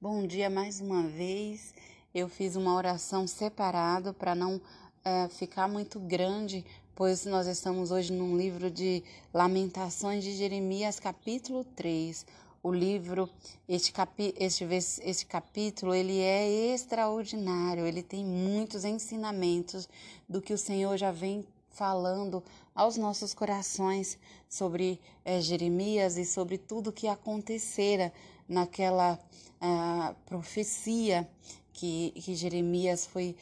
Bom dia mais uma vez. Eu fiz uma oração separado para não é, ficar muito grande, pois nós estamos hoje num livro de Lamentações de Jeremias, capítulo 3. O livro, este, capi, este, este capítulo, ele é extraordinário, ele tem muitos ensinamentos do que o Senhor já vem falando aos nossos corações sobre é, Jeremias e sobre tudo que acontecera naquela uh, profecia que, que Jeremias foi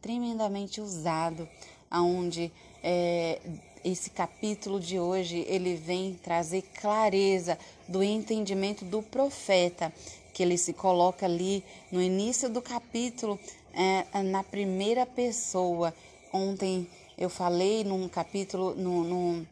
tremendamente usado, aonde é, esse capítulo de hoje ele vem trazer clareza do entendimento do profeta, que ele se coloca ali no início do capítulo é, na primeira pessoa. Ontem eu falei num capítulo, no, no,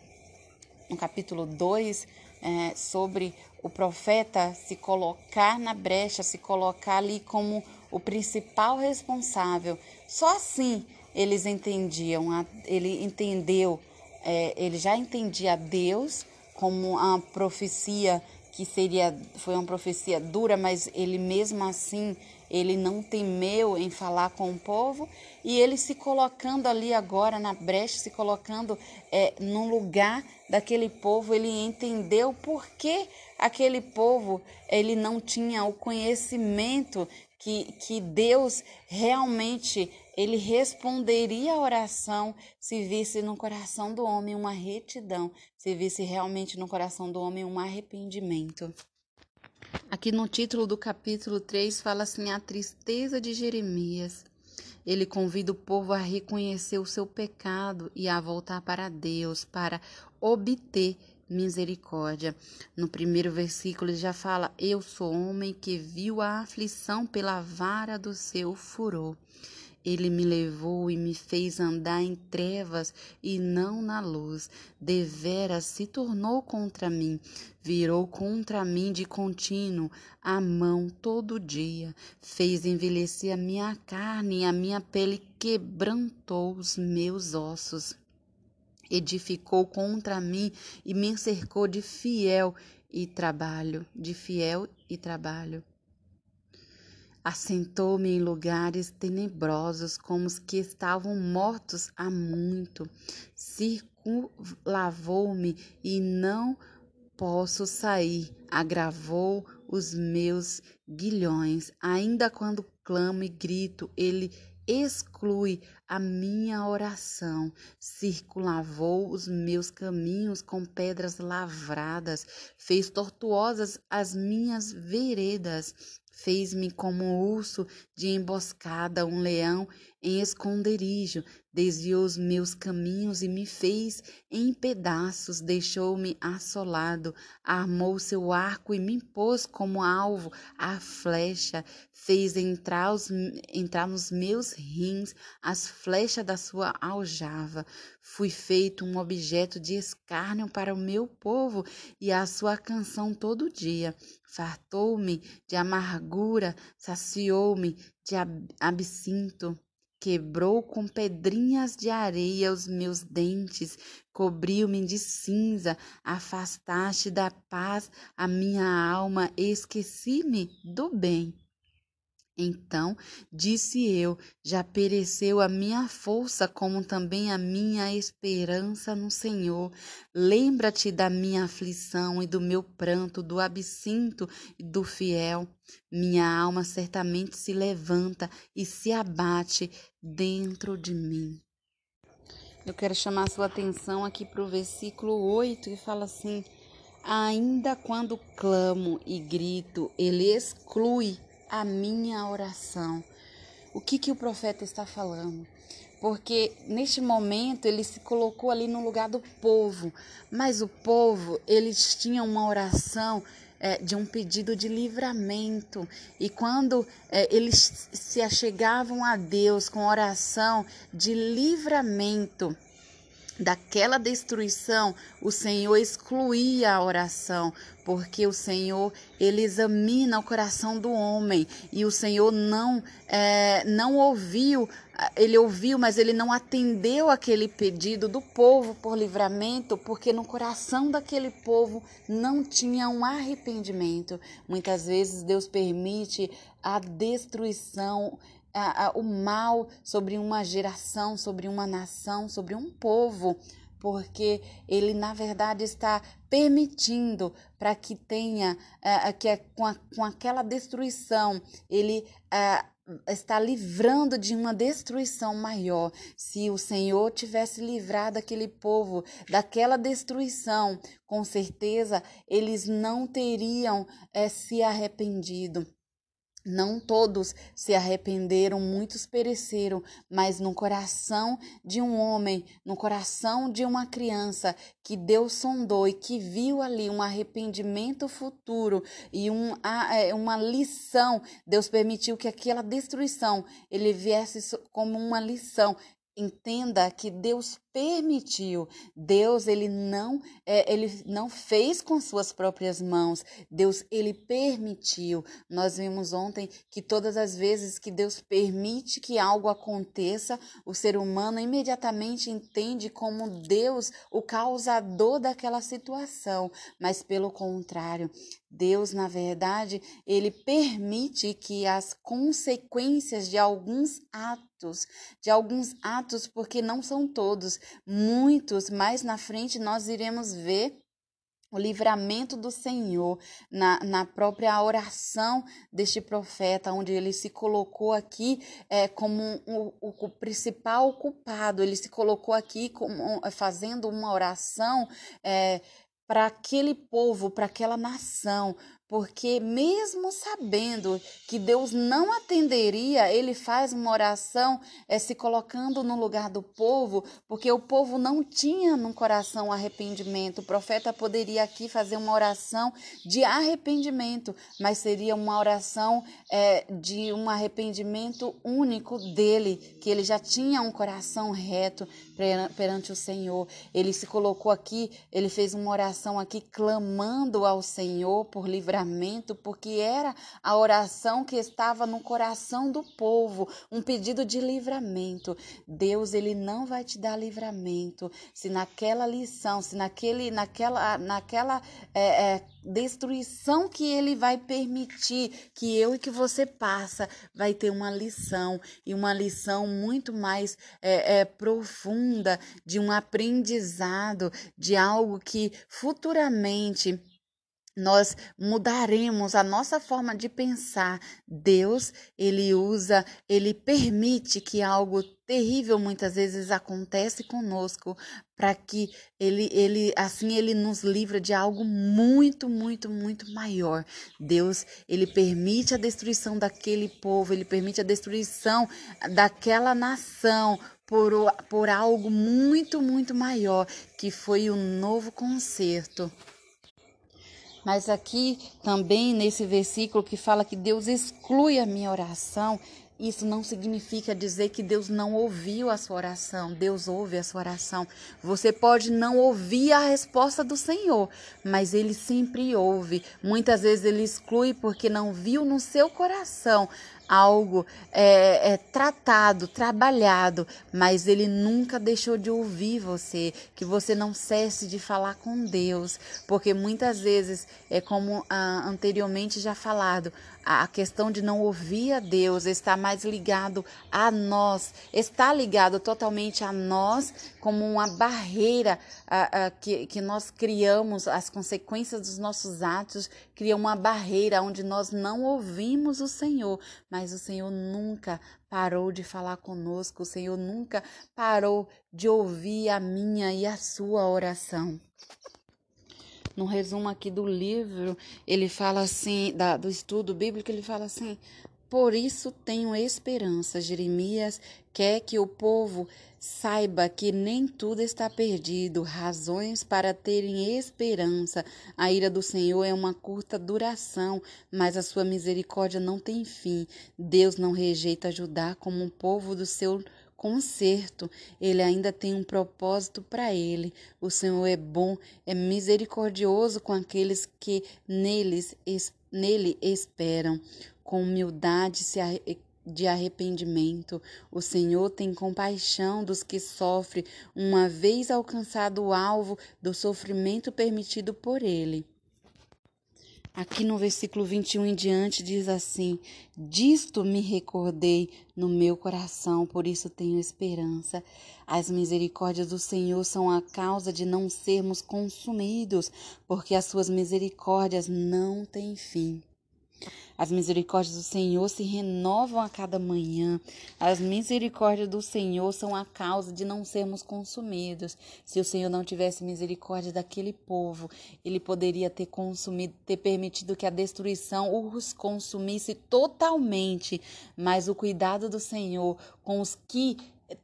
no capítulo 2, é, sobre o profeta se colocar na brecha, se colocar ali como o principal responsável. Só assim eles entendiam, ele entendeu, é, ele já entendia Deus como a profecia que seria, foi uma profecia dura, mas ele mesmo assim ele não temeu em falar com o povo e ele se colocando ali agora na brecha, se colocando é, no lugar daquele povo, ele entendeu por que aquele povo ele não tinha o conhecimento que, que Deus realmente ele responderia a oração se visse no coração do homem uma retidão, se visse realmente no coração do homem um arrependimento. Aqui no título do capítulo 3 fala assim: a tristeza de Jeremias. Ele convida o povo a reconhecer o seu pecado e a voltar para Deus para obter misericórdia. No primeiro versículo ele já fala: Eu sou homem que viu a aflição pela vara do seu furor. Ele me levou e me fez andar em trevas e não na luz. Deveras se tornou contra mim, virou contra mim de contínuo a mão todo dia. Fez envelhecer a minha carne e a minha pele quebrantou os meus ossos. Edificou contra mim e me cercou de fiel e trabalho, de fiel e trabalho. Assentou-me em lugares tenebrosos, como os que estavam mortos há muito. Circulavou-me e não posso sair. Agravou os meus guilhões. Ainda quando clamo e grito, ele exclui a minha oração, circulavou os meus caminhos com pedras lavradas, fez tortuosas as minhas veredas, Fez-me como um urso de emboscada, um leão em esconderijo, desviou os meus caminhos e me fez em pedaços, deixou-me assolado, armou seu arco e me pôs como alvo a flecha, fez entrar, os, entrar nos meus rins as flechas da sua aljava. Fui feito um objeto de escárnio para o meu povo e a sua canção todo dia fartou-me de amargura, saciou-me de absinto, quebrou com pedrinhas de areia os meus dentes, cobriu-me de cinza, afastaste da paz a minha alma, esqueci-me do bem. Então disse eu: Já pereceu a minha força, como também a minha esperança no Senhor. Lembra-te da minha aflição e do meu pranto, do absinto e do fiel. Minha alma certamente se levanta e se abate dentro de mim. Eu quero chamar a sua atenção aqui para o versículo 8 que fala assim: Ainda quando clamo e grito, ele exclui a minha oração. O que, que o profeta está falando? Porque neste momento ele se colocou ali no lugar do povo, mas o povo, eles tinham uma oração é, de um pedido de livramento. E quando é, eles se achegavam a Deus com oração de livramento, daquela destruição, o Senhor excluía a oração, porque o Senhor ele examina o coração do homem e o Senhor não é, não ouviu ele ouviu, mas ele não atendeu aquele pedido do povo por livramento, porque no coração daquele povo não tinha um arrependimento. Muitas vezes Deus permite a destruição a, a, o mal sobre uma geração, sobre uma nação, sobre um povo, porque ele na verdade está permitindo para que tenha uh, que é com, a, com aquela destruição ele está livrando de uma destruição maior. Se o Senhor tivesse livrado aquele povo daquela destruição, com certeza eles não teriam se arrependido. Não todos se arrependeram, muitos pereceram, mas no coração de um homem, no coração de uma criança que Deus sondou e que viu ali um arrependimento futuro e um, é, uma lição, Deus permitiu que aquela destruição ele viesse como uma lição. Entenda que Deus permitiu. Deus ele não é, ele não fez com suas próprias mãos. Deus ele permitiu. Nós vimos ontem que todas as vezes que Deus permite que algo aconteça, o ser humano imediatamente entende como Deus o causador daquela situação, mas pelo contrário, Deus, na verdade, ele permite que as consequências de alguns atos, de alguns atos, porque não são todos, muitos, mais na frente nós iremos ver o livramento do Senhor na, na própria oração deste profeta, onde ele se colocou aqui é, como o, o, o principal culpado, ele se colocou aqui como, fazendo uma oração é, para aquele povo, para aquela nação, porque mesmo sabendo que Deus não atenderia, ele faz uma oração é, se colocando no lugar do povo, porque o povo não tinha no coração arrependimento. O profeta poderia aqui fazer uma oração de arrependimento, mas seria uma oração é, de um arrependimento único dele, que ele já tinha um coração reto perante o Senhor. Ele se colocou aqui, ele fez uma oração aqui clamando ao Senhor por livramento livramento, porque era a oração que estava no coração do povo, um pedido de livramento. Deus, ele não vai te dar livramento se naquela lição, se naquele, naquela, naquela é, é, destruição que ele vai permitir que eu e que você passa, vai ter uma lição e uma lição muito mais é, é, profunda de um aprendizado de algo que futuramente nós mudaremos a nossa forma de pensar. Deus, ele usa, ele permite que algo terrível muitas vezes acontece conosco para que ele ele assim ele nos livra de algo muito, muito, muito maior. Deus, ele permite a destruição daquele povo, ele permite a destruição daquela nação por, por algo muito, muito maior, que foi o novo concerto mas aqui também nesse versículo que fala que Deus exclui a minha oração, isso não significa dizer que Deus não ouviu a sua oração. Deus ouve a sua oração. Você pode não ouvir a resposta do Senhor, mas Ele sempre ouve. Muitas vezes Ele exclui porque não viu no seu coração algo é, é, tratado, trabalhado, mas ele nunca deixou de ouvir você, que você não cesse de falar com Deus, porque muitas vezes é como ah, anteriormente já falado, a questão de não ouvir a Deus está mais ligado a nós, está ligado totalmente a nós como uma barreira que, que nós criamos, as consequências dos nossos atos criam uma barreira onde nós não ouvimos o Senhor, mas o Senhor nunca parou de falar conosco, o Senhor nunca parou de ouvir a minha e a sua oração. No resumo aqui do livro, ele fala assim, da, do estudo bíblico, ele fala assim: Por isso tenho esperança. Jeremias quer que o povo saiba que nem tudo está perdido, razões para terem esperança. A ira do Senhor é uma curta duração, mas a sua misericórdia não tem fim. Deus não rejeita Judá como um povo do seu conserto. Ele ainda tem um propósito para ele. O Senhor é bom, é misericordioso com aqueles que neles, nele esperam. Com humildade de arrependimento. O Senhor tem compaixão dos que sofrem, uma vez alcançado o alvo do sofrimento permitido por ele. Aqui no versículo 21 em diante diz assim: Disto me recordei no meu coração, por isso tenho esperança. As misericórdias do Senhor são a causa de não sermos consumidos, porque as suas misericórdias não têm fim. As misericórdias do Senhor se renovam a cada manhã. As misericórdias do Senhor são a causa de não sermos consumidos. Se o Senhor não tivesse misericórdia daquele povo, ele poderia ter consumido, ter permitido que a destruição os consumisse totalmente. Mas o cuidado do Senhor com os que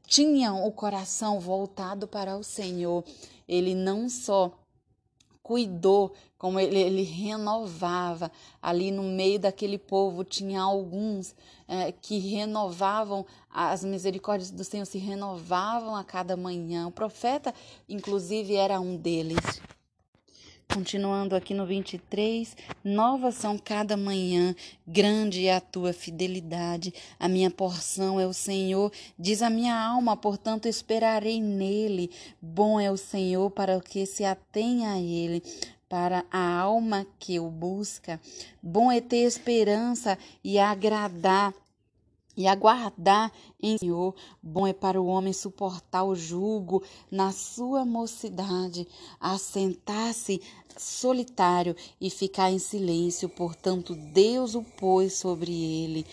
tinham o coração voltado para o Senhor, ele não só cuidou, como ele, ele, renovava. Ali no meio daquele povo tinha alguns é, que renovavam, as misericórdias do Senhor se renovavam a cada manhã. O profeta, inclusive, era um deles. Continuando aqui no 23, novas são cada manhã, grande é a tua fidelidade. A minha porção é o Senhor, diz a minha alma, portanto esperarei nele. Bom é o Senhor para o que se atenha a ele para a alma que o busca. Bom é ter esperança e agradar e aguardar em Senhor. Bom é para o homem suportar o jugo na sua mocidade, assentar-se solitário e ficar em silêncio. Portanto, Deus o pôs sobre ele.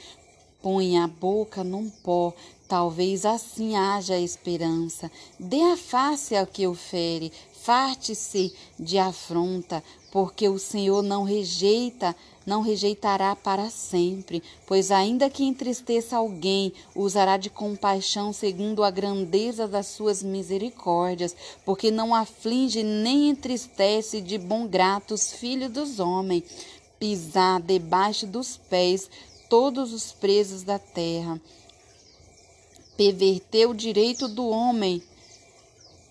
Põe a boca num pó, talvez assim haja esperança. Dê a face ao que o fere, farte-se de afronta, porque o Senhor não rejeita não rejeitará para sempre, pois ainda que entristeça alguém, usará de compaixão segundo a grandeza das suas misericórdias, porque não aflige nem entristece de bom grato os filhos dos homens, pisar debaixo dos pés todos os presos da terra. Perverteu o direito do homem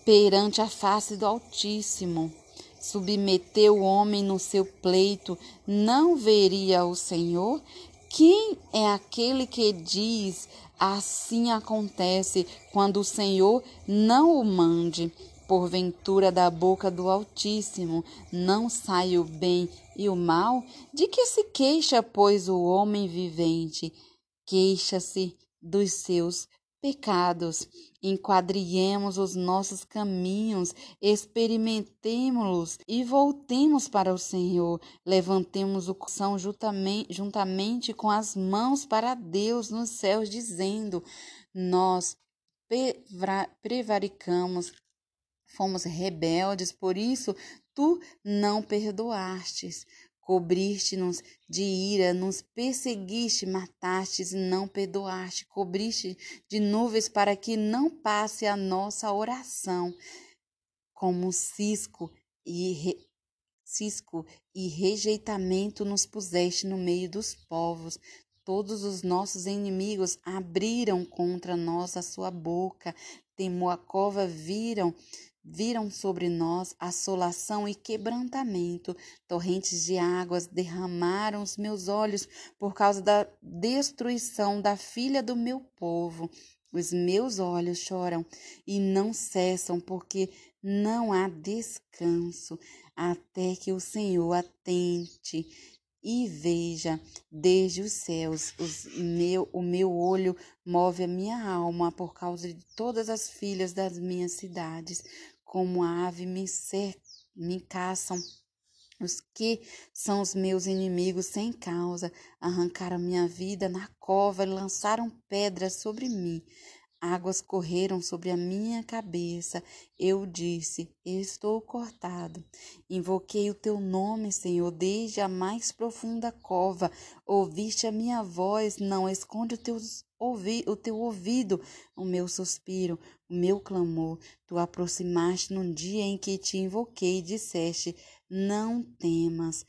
perante a face do Altíssimo submeteu o homem no seu pleito, não veria o Senhor? Quem é aquele que diz assim acontece quando o Senhor não o mande? Porventura da boca do Altíssimo não sai o bem e o mal? De que se queixa, pois, o homem vivente? Queixa-se dos seus pecados. Enquadriemos os nossos caminhos, experimentemos-los e voltemos para o Senhor. Levantemos o coração juntamente, juntamente com as mãos para Deus nos céus, dizendo: Nós prevaricamos, fomos rebeldes, por isso tu não perdoastes. Cobriste-nos de ira, nos perseguiste, matastes e não perdoaste. Cobriste de nuvens para que não passe a nossa oração. Como cisco e re... cisco e rejeitamento nos puseste no meio dos povos. Todos os nossos inimigos abriram contra nós a sua boca. Temor a cova viram Viram sobre nós assolação e quebrantamento, torrentes de águas derramaram os meus olhos por causa da destruição da filha do meu povo. Os meus olhos choram e não cessam, porque não há descanso, até que o Senhor atente e veja desde os céus. Os meu, o meu olho move a minha alma por causa de todas as filhas das minhas cidades. Como a ave me, cer me caçam. Os que são os meus inimigos sem causa arrancaram minha vida na cova e lançaram pedras sobre mim. Águas correram sobre a minha cabeça. Eu disse: Estou cortado. Invoquei o teu nome, Senhor, desde a mais profunda cova. Ouviste a minha voz, não esconde o teu, ouvi, o teu ouvido, o meu suspiro, o meu clamor. Tu aproximaste num dia em que te invoquei e disseste: Não temas.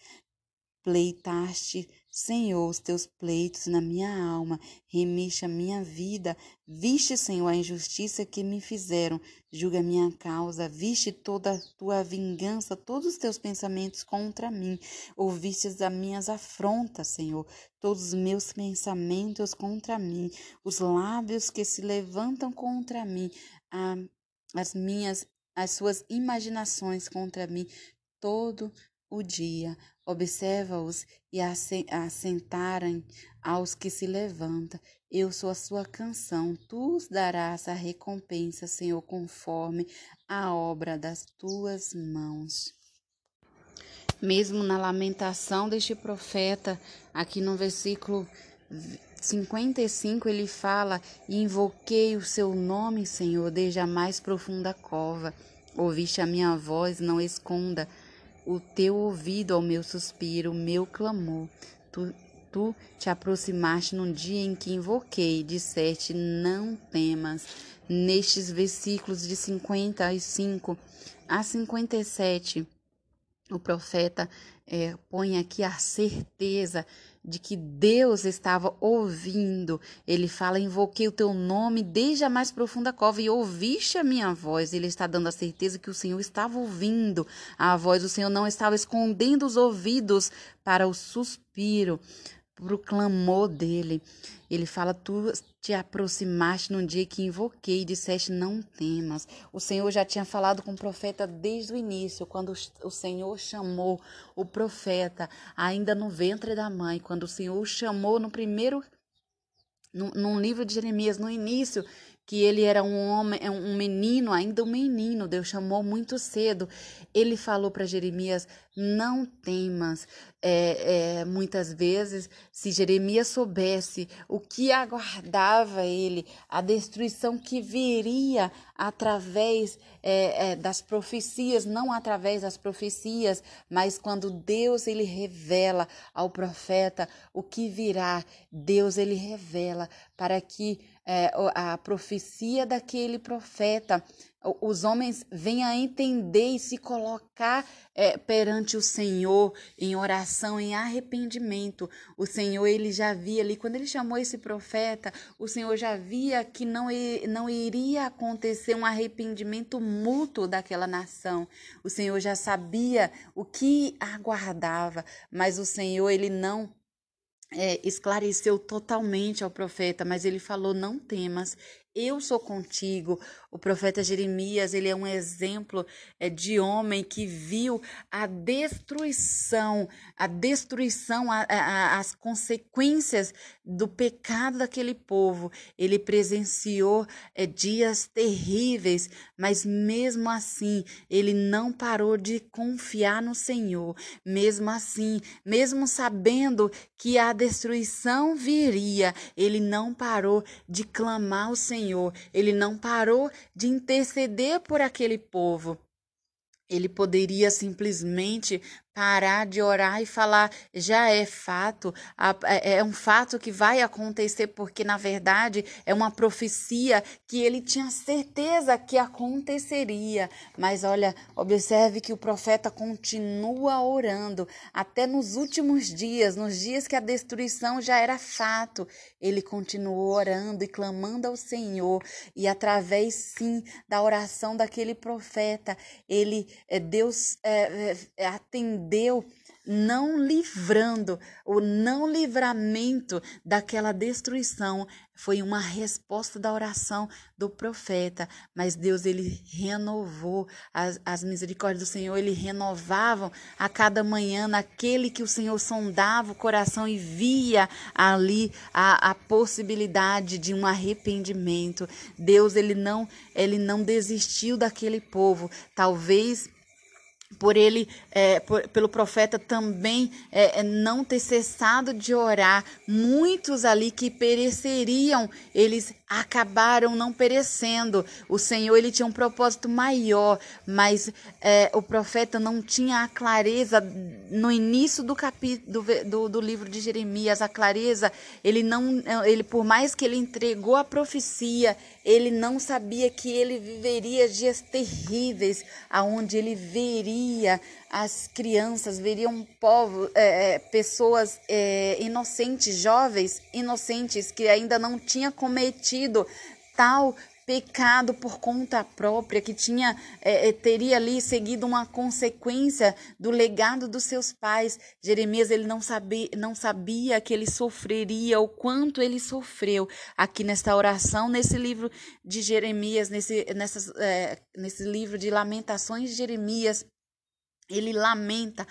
pleitaste Senhor, os teus pleitos na minha alma, remixa a minha vida. Viste, Senhor, a injustiça que me fizeram, julga a minha causa, viste toda a tua vingança, todos os teus pensamentos contra mim. Ouviste as minhas afrontas, Senhor, todos os meus pensamentos contra mim, os lábios que se levantam contra mim, as minhas, as suas imaginações contra mim, todo o dia. Observa-os e assentarem aos que se levantam. Eu sou a sua canção, tu os darás a recompensa, Senhor, conforme a obra das tuas mãos. Mesmo na lamentação deste profeta, aqui no versículo 55, ele fala: Invoquei o seu nome, Senhor, desde a mais profunda cova. Ouviste a minha voz, não esconda o teu ouvido ao meu suspiro, meu clamor. Tu, tu te aproximaste num dia em que invoquei, disseste: Não temas. Nestes versículos de 55 a 57, o profeta é, põe aqui a certeza de que Deus estava ouvindo. Ele fala: Invoquei o teu nome desde a mais profunda cova e ouviste a minha voz. Ele está dando a certeza que o Senhor estava ouvindo a voz. O Senhor não estava escondendo os ouvidos para o suspiro, clamor dele. Ele fala: Tu te aproximaste num dia que invoquei e disseste: Não temas. O Senhor já tinha falado com o profeta desde o início, quando o Senhor chamou o profeta, ainda no ventre da mãe, quando o Senhor o chamou no primeiro. Num livro de Jeremias, no início, que ele era um homem, é um menino, ainda um menino, Deus chamou muito cedo. Ele falou para Jeremias: não temas. É, é, muitas vezes, se Jeremias soubesse o que aguardava ele, a destruição que viria através é, é, das profecias, não através das profecias, mas quando Deus ele revela ao profeta o que virá, Deus ele revela para que é, a profecia daquele profeta os homens venham a entender e se colocar é, perante o Senhor em oração, em arrependimento. O Senhor, ele já via ali, quando ele chamou esse profeta, o Senhor já via que não, não iria acontecer um arrependimento mútuo daquela nação. O Senhor já sabia o que aguardava, mas o Senhor, ele não é, esclareceu totalmente ao profeta, mas ele falou: Não temas, eu sou contigo. O profeta Jeremias, ele é um exemplo é, de homem que viu a destruição, a destruição, a, a, as consequências do pecado daquele povo. Ele presenciou é, dias terríveis, mas mesmo assim, ele não parou de confiar no Senhor. Mesmo assim, mesmo sabendo que a destruição viria, ele não parou de clamar ao Senhor. Ele não parou de interceder por aquele povo. Ele poderia simplesmente parar de orar e falar já é fato, é, é um fato que vai acontecer, porque na verdade é uma profecia que ele tinha certeza que aconteceria. Mas olha, observe que o profeta continua orando até nos últimos dias, nos dias que a destruição já era fato. Ele continuou orando e clamando ao Senhor, e através sim da oração daquele profeta, ele é, Deus é, atendeu deu não livrando, o não livramento daquela destruição foi uma resposta da oração do profeta, mas Deus ele renovou as, as misericórdias do Senhor, ele renovavam a cada manhã naquele que o Senhor sondava o coração e via ali a, a possibilidade de um arrependimento. Deus ele não ele não desistiu daquele povo, talvez por ele, é, por, pelo profeta também é, é, não ter cessado de orar, muitos ali que pereceriam, eles acabaram não perecendo. O Senhor ele tinha um propósito maior, mas é, o profeta não tinha a clareza no início do capítulo do, do, livro de Jeremias. A clareza, ele não, ele por mais que ele entregou a profecia, ele não sabia que ele viveria dias terríveis, aonde ele veria as crianças, veria um povo, é, é, pessoas é, inocentes, jovens inocentes que ainda não tinha cometido tal pecado por conta própria, que tinha é, é, teria ali seguido uma consequência do legado dos seus pais. Jeremias ele não sabia, não sabia que ele sofreria, o quanto ele sofreu aqui nesta oração, nesse livro de Jeremias, nesse, nessas, é, nesse livro de Lamentações de Jeremias. Ele lamenta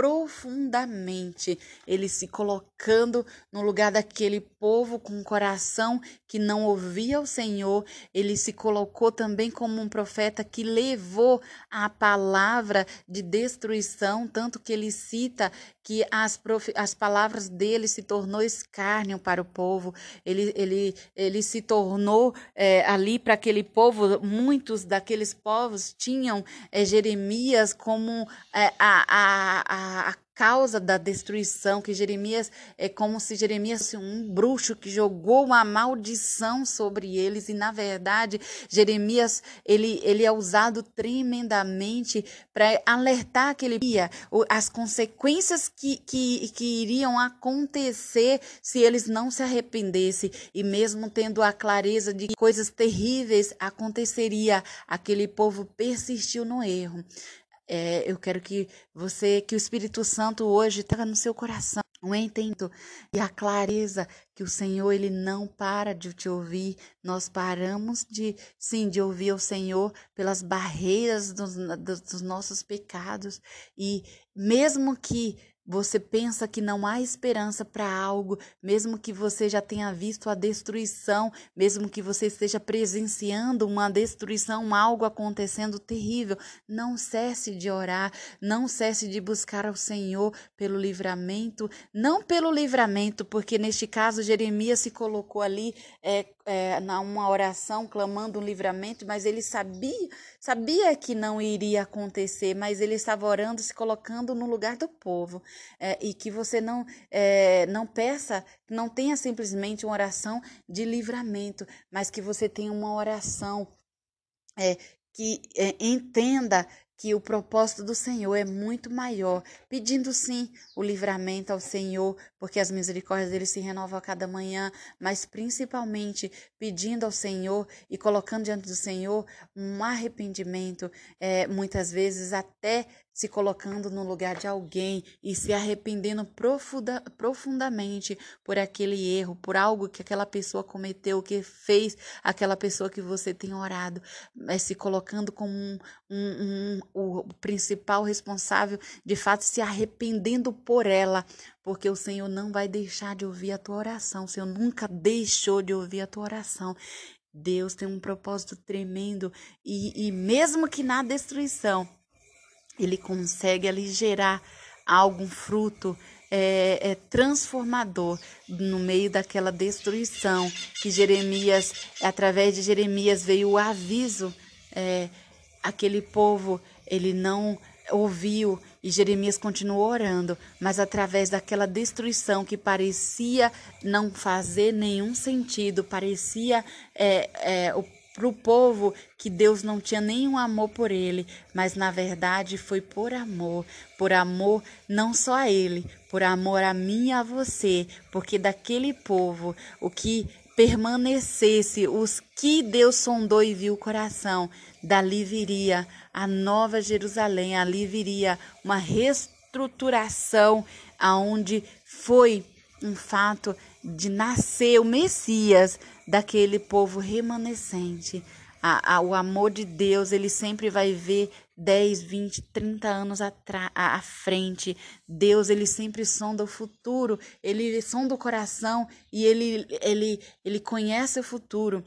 profundamente, ele se colocando no lugar daquele povo com um coração que não ouvia o Senhor, ele se colocou também como um profeta que levou a palavra de destruição, tanto que ele cita que as, as palavras dele se tornou escárnio para o povo, ele, ele, ele se tornou é, ali para aquele povo, muitos daqueles povos tinham é, Jeremias como é, a, a, a a, causa da destruição, que Jeremias é como se Jeremias fosse um bruxo que jogou uma maldição sobre eles e na verdade Jeremias ele, ele é usado tremendamente para alertar aquele dia as consequências que, que, que iriam acontecer se eles não se arrependessem e mesmo tendo a clareza de que coisas terríveis aconteceria, aquele povo persistiu no erro. É, eu quero que você, que o Espírito Santo hoje traga no seu coração um entendimento e a clareza que o Senhor ele não para de te ouvir. Nós paramos de sim de ouvir o Senhor pelas barreiras dos, dos nossos pecados e mesmo que você pensa que não há esperança para algo, mesmo que você já tenha visto a destruição, mesmo que você esteja presenciando uma destruição, algo acontecendo terrível, não cesse de orar, não cesse de buscar ao Senhor pelo livramento, não pelo livramento, porque neste caso Jeremias se colocou ali é, é, numa oração clamando um livramento, mas ele sabia, sabia que não iria acontecer, mas ele estava orando, se colocando no lugar do povo é, e que você não, é, não peça, não tenha simplesmente uma oração de livramento, mas que você tenha uma oração é, que é, entenda que o propósito do Senhor é muito maior, pedindo sim o livramento ao Senhor, porque as misericórdias dele se renovam a cada manhã, mas principalmente pedindo ao Senhor e colocando diante do Senhor um arrependimento, é, muitas vezes até se colocando no lugar de alguém e se arrependendo profunda, profundamente por aquele erro, por algo que aquela pessoa cometeu, que fez aquela pessoa que você tem orado, é, se colocando como um, um, um, o principal responsável, de fato se arrependendo por ela, porque o Senhor não vai deixar de ouvir a tua oração, o Senhor nunca deixou de ouvir a tua oração. Deus tem um propósito tremendo e, e mesmo que na destruição, ele consegue ali gerar algum fruto é, é, transformador no meio daquela destruição que Jeremias, através de Jeremias veio o aviso, é, aquele povo ele não ouviu. E Jeremias continuou orando, mas através daquela destruição que parecia não fazer nenhum sentido, parecia é, é, o para o povo que Deus não tinha nenhum amor por ele, mas na verdade foi por amor, por amor não só a ele, por amor a mim e a você, porque daquele povo o que permanecesse, os que Deus sondou e viu o coração, dali viria a nova Jerusalém, ali viria uma reestruturação aonde foi um fato de nascer o Messias daquele povo remanescente. A, a, o amor de Deus, ele sempre vai ver 10, 20, 30 anos à, à frente. Deus, ele sempre sonda o futuro, ele sonda o coração e ele, ele, ele conhece o futuro.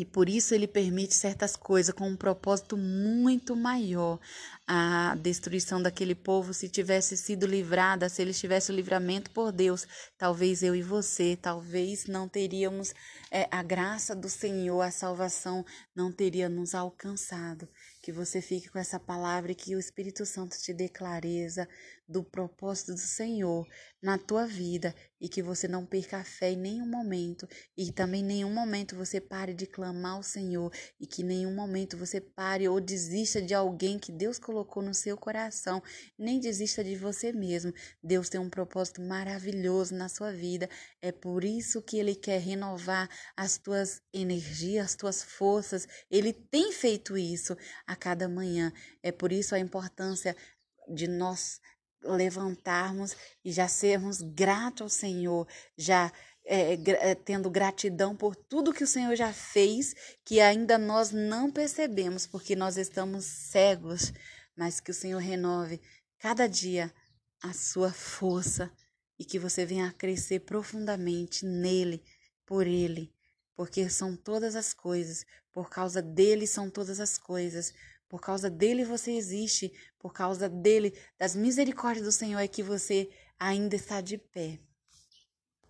E por isso ele permite certas coisas com um propósito muito maior. A destruição daquele povo, se tivesse sido livrada, se eles tivessem o livramento por Deus, talvez eu e você, talvez não teríamos é, a graça do Senhor, a salvação não teria nos alcançado. Que você fique com essa palavra e que o Espírito Santo te dê clareza do propósito do Senhor na tua vida e que você não perca a fé em nenhum momento e também em nenhum momento você pare de clamar ao Senhor e que em nenhum momento você pare ou desista de alguém que Deus colocou no seu coração, nem desista de você mesmo. Deus tem um propósito maravilhoso na sua vida. É por isso que ele quer renovar as tuas energias, as tuas forças. Ele tem feito isso a cada manhã. É por isso a importância de nós levantarmos e já sermos gratos ao Senhor, já é, tendo gratidão por tudo que o Senhor já fez, que ainda nós não percebemos, porque nós estamos cegos, mas que o Senhor renove cada dia a sua força e que você venha a crescer profundamente nele, por ele, porque são todas as coisas, por causa dele são todas as coisas. Por causa dele você existe, por causa dele, das misericórdias do Senhor é que você ainda está de pé.